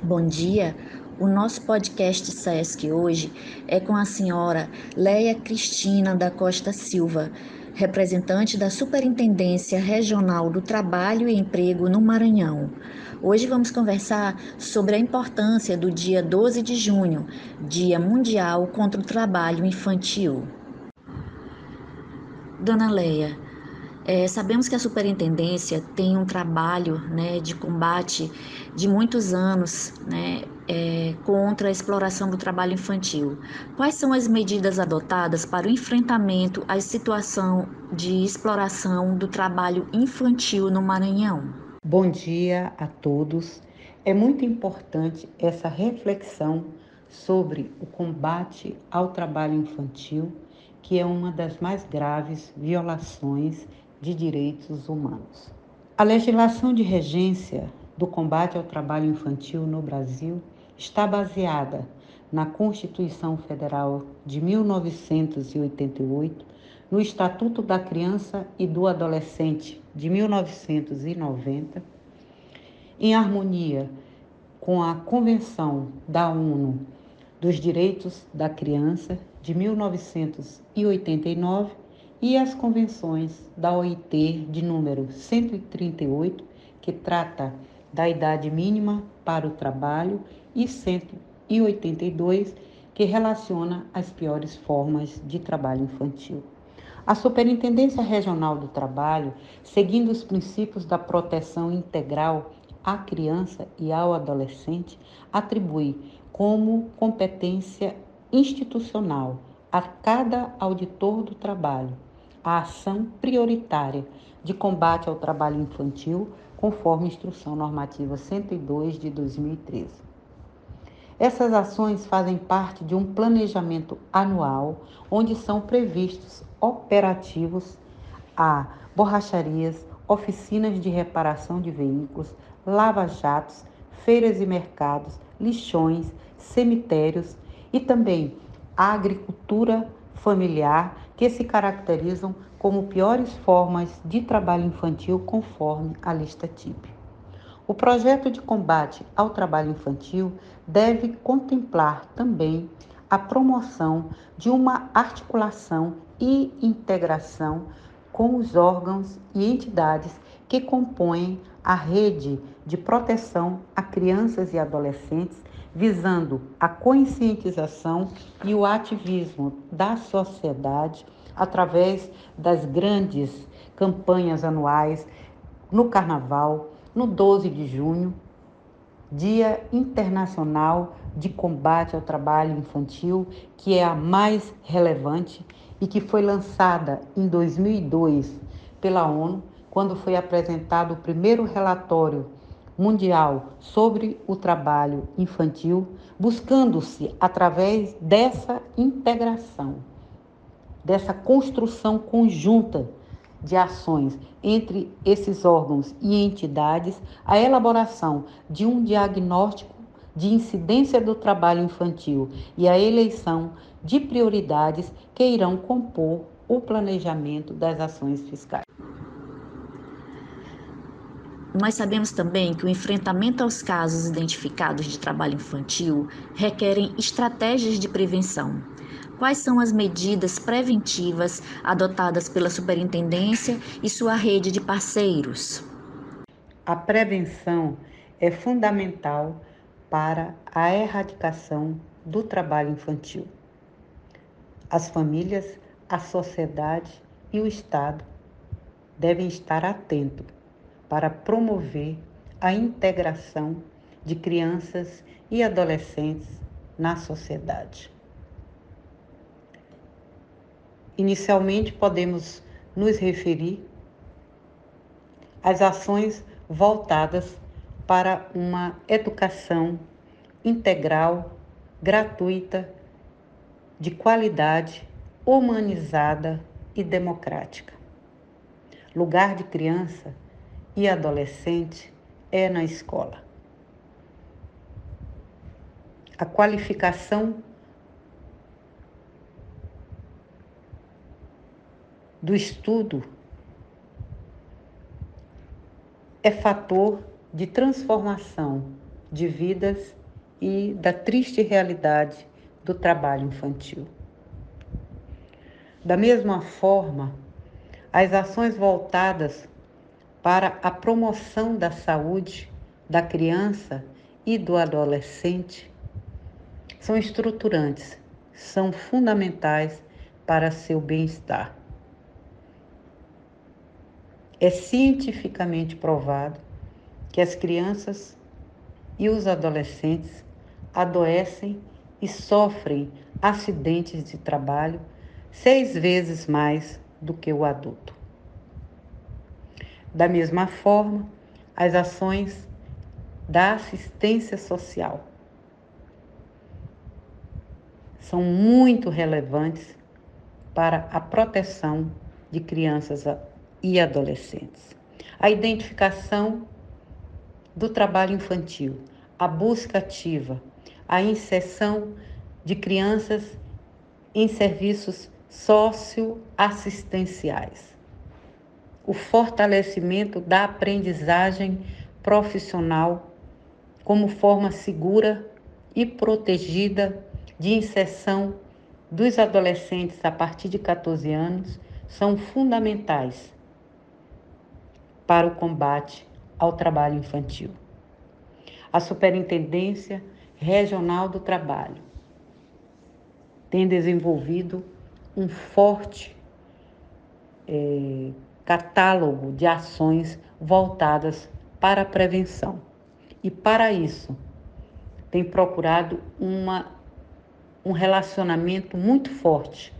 Bom dia. O nosso podcast SESC hoje é com a senhora Leia Cristina da Costa Silva, representante da Superintendência Regional do Trabalho e Emprego no Maranhão. Hoje vamos conversar sobre a importância do dia 12 de junho, Dia Mundial contra o Trabalho Infantil. Dona Leia, é, sabemos que a superintendência tem um trabalho né, de combate de muitos anos né, é, contra a exploração do trabalho infantil. Quais são as medidas adotadas para o enfrentamento à situação de exploração do trabalho infantil no Maranhão? Bom dia a todos. É muito importante essa reflexão sobre o combate ao trabalho infantil, que é uma das mais graves violações de direitos humanos. A legislação de regência do combate ao trabalho infantil no Brasil está baseada na Constituição Federal de 1988, no Estatuto da Criança e do Adolescente de 1990, em harmonia com a Convenção da ONU dos Direitos da Criança de 1989 e as convenções da OIT de número 138, que trata da idade mínima para o trabalho, e 182, que relaciona as piores formas de trabalho infantil. A Superintendência Regional do Trabalho, seguindo os princípios da proteção integral à criança e ao adolescente, atribui como competência institucional a cada auditor do trabalho a ação prioritária de combate ao trabalho infantil, conforme Instrução Normativa 102 de 2013. Essas ações fazem parte de um planejamento anual, onde são previstos operativos a borracharias, oficinas de reparação de veículos, lava-jatos, feiras e mercados, lixões, cemitérios e também a agricultura familiar que se caracterizam como piores formas de trabalho infantil conforme a lista TIP. O projeto de combate ao trabalho infantil deve contemplar também a promoção de uma articulação e integração com os órgãos e entidades que compõem a rede de proteção a crianças e adolescentes visando a conscientização e o ativismo da sociedade através das grandes campanhas anuais no Carnaval, no 12 de junho, Dia Internacional de Combate ao Trabalho Infantil, que é a mais relevante e que foi lançada em 2002 pela ONU, quando foi apresentado o primeiro relatório mundial sobre o trabalho infantil, buscando-se, através dessa integração, dessa construção conjunta de ações entre esses órgãos e entidades, a elaboração de um diagnóstico de incidência do trabalho infantil e a eleição de prioridades que irão compor o planejamento das ações fiscais. Nós sabemos também que o enfrentamento aos casos identificados de trabalho infantil requerem estratégias de prevenção. Quais são as medidas preventivas adotadas pela superintendência e sua rede de parceiros? A prevenção é fundamental para a erradicação do trabalho infantil. As famílias, a sociedade e o Estado devem estar atentos para promover a integração de crianças e adolescentes na sociedade. Inicialmente, podemos nos referir às ações voltadas para uma educação integral, gratuita, de qualidade, humanizada e democrática. Lugar de criança e adolescente é na escola. A qualificação do estudo é fator de transformação de vidas e da triste realidade do trabalho infantil. Da mesma forma, as ações voltadas para a promoção da saúde da criança e do adolescente são estruturantes, são fundamentais para seu bem-estar. É cientificamente provado que as crianças e os adolescentes adoecem e sofrem acidentes de trabalho seis vezes mais do que o adulto. Da mesma forma, as ações da assistência social são muito relevantes para a proteção de crianças e adolescentes. A identificação do trabalho infantil, a busca ativa, a inserção de crianças em serviços socioassistenciais, o fortalecimento da aprendizagem profissional como forma segura e protegida de inserção dos adolescentes a partir de 14 anos são fundamentais para o combate ao trabalho infantil. A Superintendência Regional do Trabalho tem desenvolvido um forte é, catálogo de ações voltadas para a prevenção. E para isso, tem procurado uma, um relacionamento muito forte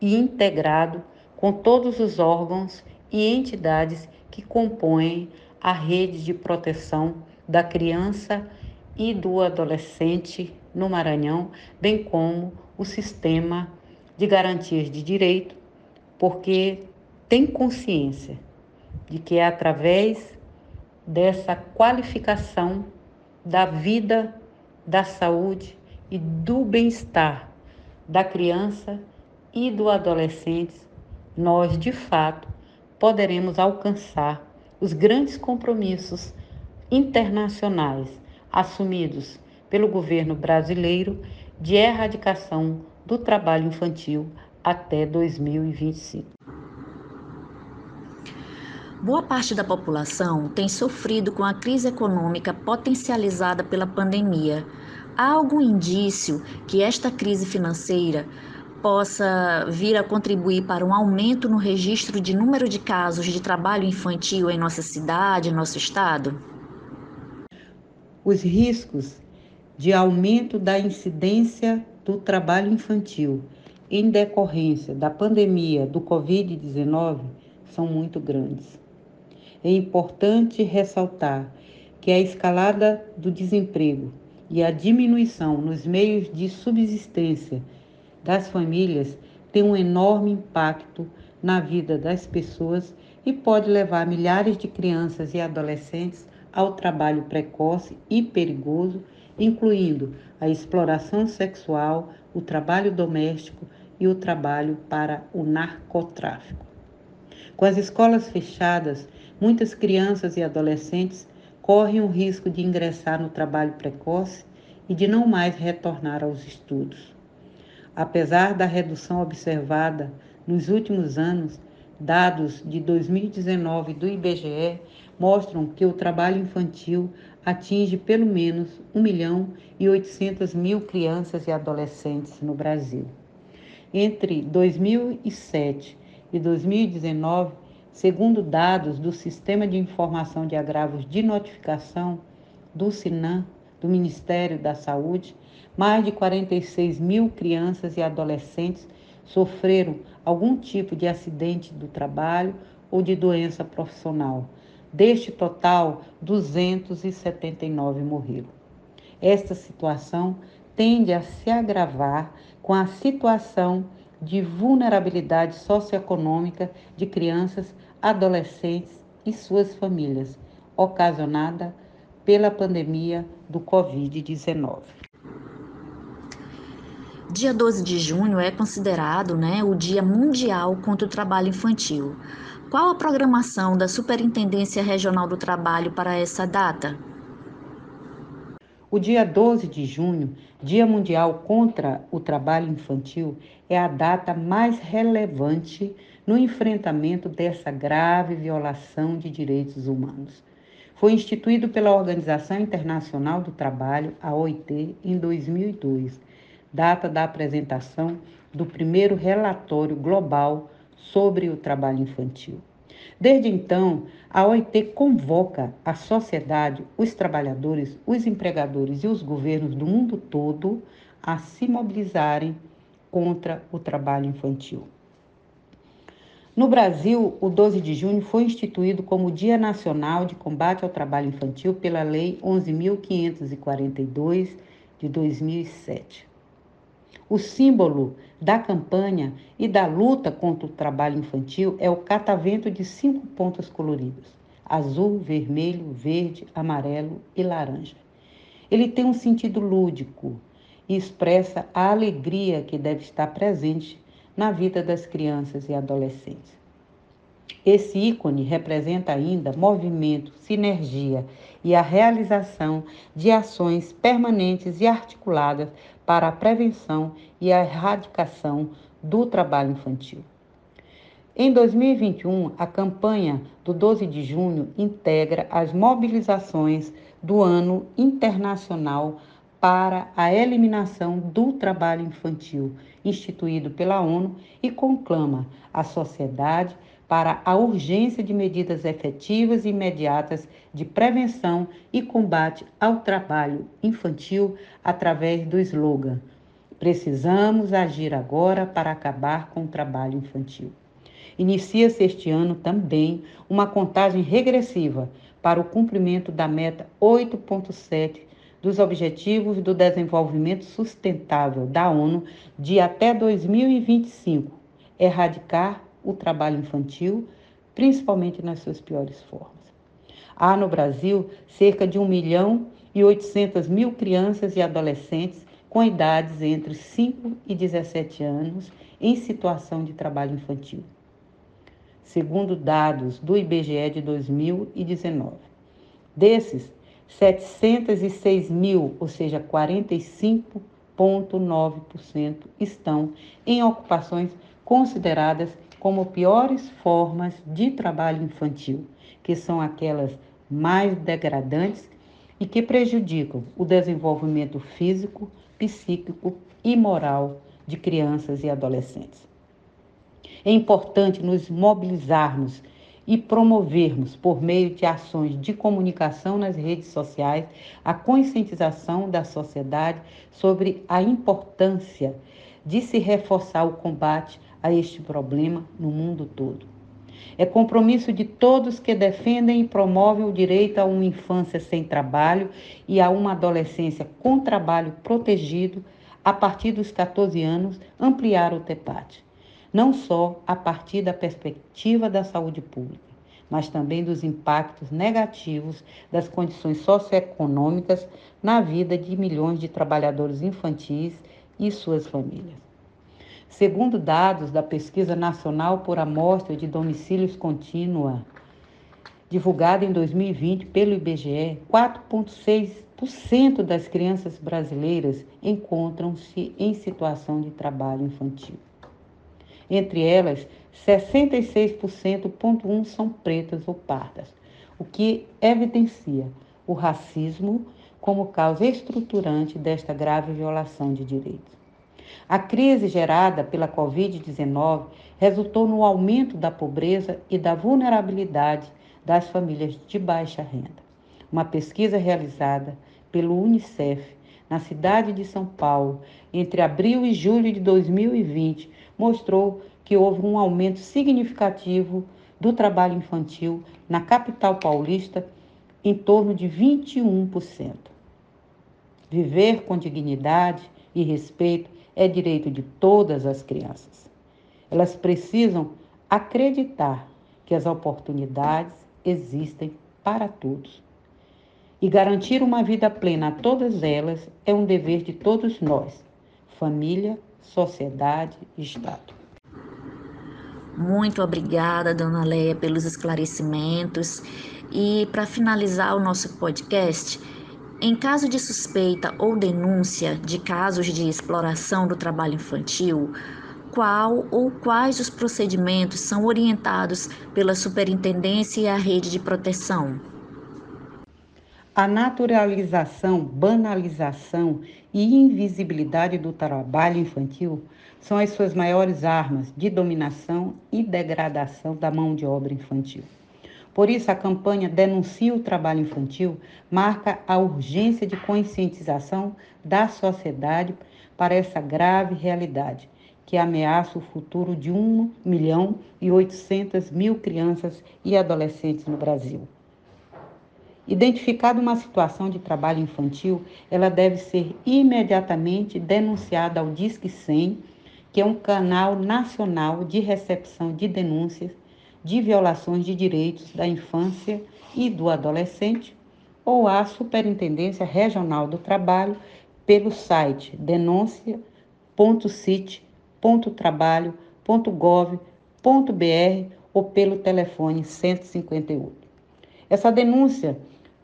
e integrado com todos os órgãos e entidades que compõem a rede de proteção da criança e do adolescente no Maranhão, bem como o sistema de garantias de direito, porque tem consciência de que é através dessa qualificação da vida, da saúde e do bem-estar da criança e do adolescente, nós de fato poderemos alcançar os grandes compromissos internacionais assumidos pelo governo brasileiro de erradicação do trabalho infantil até 2025. Boa parte da população tem sofrido com a crise econômica potencializada pela pandemia. Há algum indício que esta crise financeira possa vir a contribuir para um aumento no registro de número de casos de trabalho infantil em nossa cidade, em nosso estado? Os riscos de aumento da incidência do trabalho infantil em decorrência da pandemia do Covid-19 são muito grandes. É importante ressaltar que a escalada do desemprego e a diminuição nos meios de subsistência das famílias tem um enorme impacto na vida das pessoas e pode levar milhares de crianças e adolescentes ao trabalho precoce e perigoso, incluindo a exploração sexual, o trabalho doméstico e o trabalho para o narcotráfico. Com as escolas fechadas, muitas crianças e adolescentes correm o risco de ingressar no trabalho precoce e de não mais retornar aos estudos. Apesar da redução observada nos últimos anos, dados de 2019 do IBGE mostram que o trabalho infantil atinge pelo menos 1 milhão e 800 mil crianças e adolescentes no Brasil. Entre 2007 e 2019, segundo dados do Sistema de Informação de Agravos de Notificação do SINAM, do Ministério da Saúde, mais de 46 mil crianças e adolescentes sofreram algum tipo de acidente do trabalho ou de doença profissional. Deste total, 279 morreram. Esta situação tende a se agravar com a situação de vulnerabilidade socioeconômica de crianças, adolescentes e suas famílias, ocasionada pela pandemia do Covid-19. Dia 12 de junho é considerado né, o Dia Mundial contra o Trabalho Infantil. Qual a programação da Superintendência Regional do Trabalho para essa data? O dia 12 de junho, Dia Mundial contra o Trabalho Infantil, é a data mais relevante no enfrentamento dessa grave violação de direitos humanos. Foi instituído pela Organização Internacional do Trabalho, a OIT, em 2002, data da apresentação do primeiro relatório global sobre o trabalho infantil. Desde então, a OIT convoca a sociedade, os trabalhadores, os empregadores e os governos do mundo todo a se mobilizarem contra o trabalho infantil. No Brasil, o 12 de junho foi instituído como Dia Nacional de Combate ao Trabalho Infantil pela Lei 11.542 de 2007. O símbolo da campanha e da luta contra o trabalho infantil é o catavento de cinco pontas coloridas: azul, vermelho, verde, amarelo e laranja. Ele tem um sentido lúdico e expressa a alegria que deve estar presente na vida das crianças e adolescentes. Esse ícone representa ainda movimento, sinergia e a realização de ações permanentes e articuladas para a prevenção e a erradicação do trabalho infantil. Em 2021, a campanha do 12 de junho integra as mobilizações do Ano Internacional para a Eliminação do Trabalho Infantil, instituído pela ONU, e conclama a sociedade para a urgência de medidas efetivas e imediatas de prevenção e combate ao trabalho infantil através do slogan: Precisamos agir agora para acabar com o trabalho infantil. Inicia-se este ano também uma contagem regressiva para o cumprimento da meta 8.7 dos Objetivos do Desenvolvimento Sustentável da ONU de até 2025, erradicar o trabalho infantil, principalmente nas suas piores formas. Há no Brasil cerca de 1 milhão e 800 mil crianças e adolescentes com idades entre 5 e 17 anos em situação de trabalho infantil, segundo dados do IBGE de 2019. Desses, 706 mil, ou seja, 45,9%, estão em ocupações consideradas como piores formas de trabalho infantil, que são aquelas mais degradantes e que prejudicam o desenvolvimento físico, psíquico e moral de crianças e adolescentes. É importante nos mobilizarmos e promovermos, por meio de ações de comunicação nas redes sociais, a conscientização da sociedade sobre a importância de se reforçar o combate a este problema no mundo todo. É compromisso de todos que defendem e promovem o direito a uma infância sem trabalho e a uma adolescência com trabalho protegido a partir dos 14 anos ampliar o TEPAT não só a partir da perspectiva da saúde pública, mas também dos impactos negativos das condições socioeconômicas na vida de milhões de trabalhadores infantis e suas famílias. Segundo dados da Pesquisa Nacional por Amostra de Domicílios Contínua, divulgada em 2020 pelo IBGE, 4,6% das crianças brasileiras encontram-se em situação de trabalho infantil. Entre elas, 66,1 são pretas ou pardas, o que evidencia o racismo como causa estruturante desta grave violação de direitos. A crise gerada pela Covid-19 resultou no aumento da pobreza e da vulnerabilidade das famílias de baixa renda. Uma pesquisa realizada pelo Unicef na cidade de São Paulo entre abril e julho de 2020 mostrou que houve um aumento significativo do trabalho infantil na capital paulista, em torno de 21%. Viver com dignidade e respeito é direito de todas as crianças. Elas precisam acreditar que as oportunidades existem para todos. E garantir uma vida plena a todas elas é um dever de todos nós, família, sociedade e Estado. Muito obrigada, dona Leia, pelos esclarecimentos. E para finalizar o nosso podcast, Em caso de suspeita ou denúncia de casos de exploração do trabalho infantil, qual ou quais os procedimentos são orientados pela superintendência e a rede de proteção? A naturalização, banalização e invisibilidade do trabalho infantil são as suas maiores armas de dominação e degradação da mão de obra infantil. Por isso, a campanha Denuncia o Trabalho Infantil marca a urgência de conscientização da sociedade para essa grave realidade que ameaça o futuro de 1 milhão e 800 mil crianças e adolescentes no Brasil. Identificada uma situação de trabalho infantil, ela deve ser imediatamente denunciada ao Disque 100, que é um canal nacional de recepção de denúncias de violações de direitos da infância e do adolescente, ou à Superintendência Regional do Trabalho pelo site denúncia.cit.trabalho.gov.br ou pelo telefone 158. Essa denúncia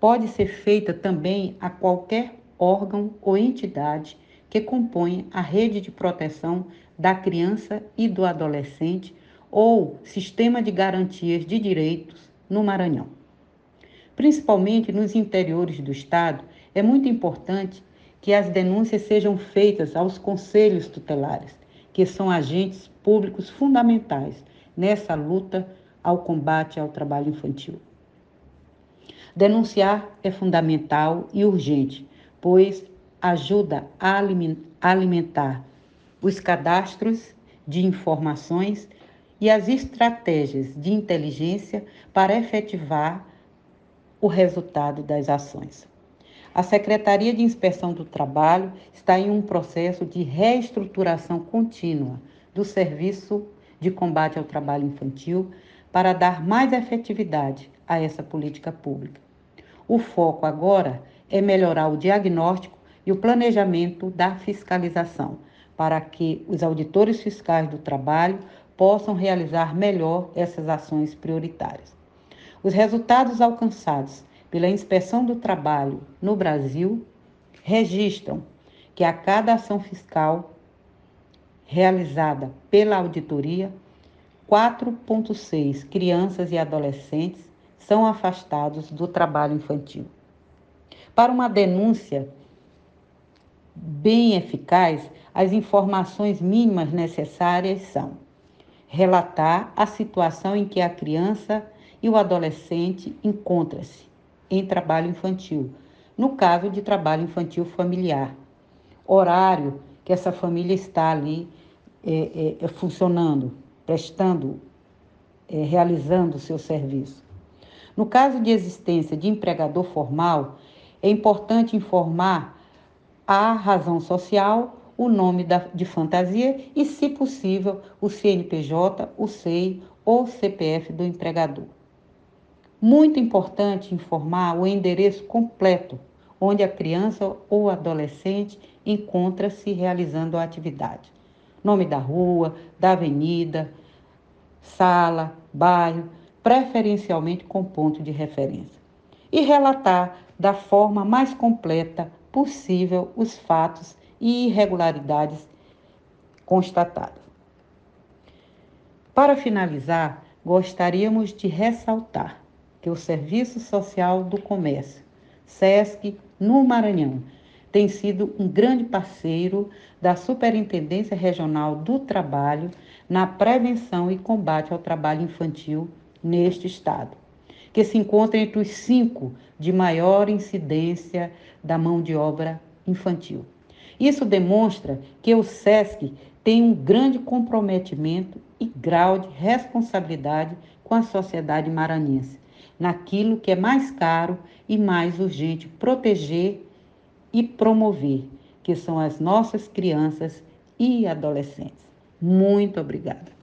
pode ser feita também a qualquer órgão ou entidade que compõe a rede de proteção da criança e do adolescente ou sistema de garantias de direitos no Maranhão. Principalmente nos interiores do estado, é muito importante que as denúncias sejam feitas aos conselhos tutelares, que são agentes públicos fundamentais nessa luta ao combate ao trabalho infantil. Denunciar é fundamental e urgente, pois ajuda a alimentar os cadastros de informações e as estratégias de inteligência para efetivar o resultado das ações. A Secretaria de Inspeção do Trabalho está em um processo de reestruturação contínua do Serviço de Combate ao Trabalho Infantil para dar mais efetividade a essa política pública. O foco agora é melhorar o diagnóstico e o planejamento da fiscalização, para que os auditores fiscais do trabalho possam realizar melhor essas ações prioritárias. Os resultados alcançados pela inspeção do trabalho no Brasil registram que a cada ação fiscal realizada pela auditoria, 4,6 crianças e adolescentes são afastados do trabalho infantil. Para uma denúncia bem eficaz, as informações mínimas necessárias são relatar a situação em que a criança e o adolescente encontra-se em trabalho infantil, no caso de trabalho infantil familiar, horário que essa família está ali é, é, funcionando, prestando, é, realizando o seu serviço. No caso de existência de empregador formal, é importante informar a razão social, o nome da, de fantasia e, se possível, o CNPJ, o SEI ou CPF do empregador. Muito importante informar o endereço completo onde a criança ou adolescente encontra-se realizando a atividade. Nome da rua, da avenida, sala, bairro, preferencialmente com ponto de referência, e relatar da forma mais completa possível os fatos e irregularidades constatadas. Para finalizar, gostaríamos de ressaltar que o Serviço Social do Comércio, SESC, no Maranhão, tem sido um grande parceiro da Superintendência Regional do Trabalho na prevenção e combate ao trabalho infantil neste estado, que se encontra entre os cinco de maior incidência da mão de obra infantil. Isso demonstra que o SESC tem um grande comprometimento e grau de responsabilidade com a sociedade maranhense, naquilo que é mais caro e mais urgente proteger e promover, que são as nossas crianças e adolescentes. Muito obrigada.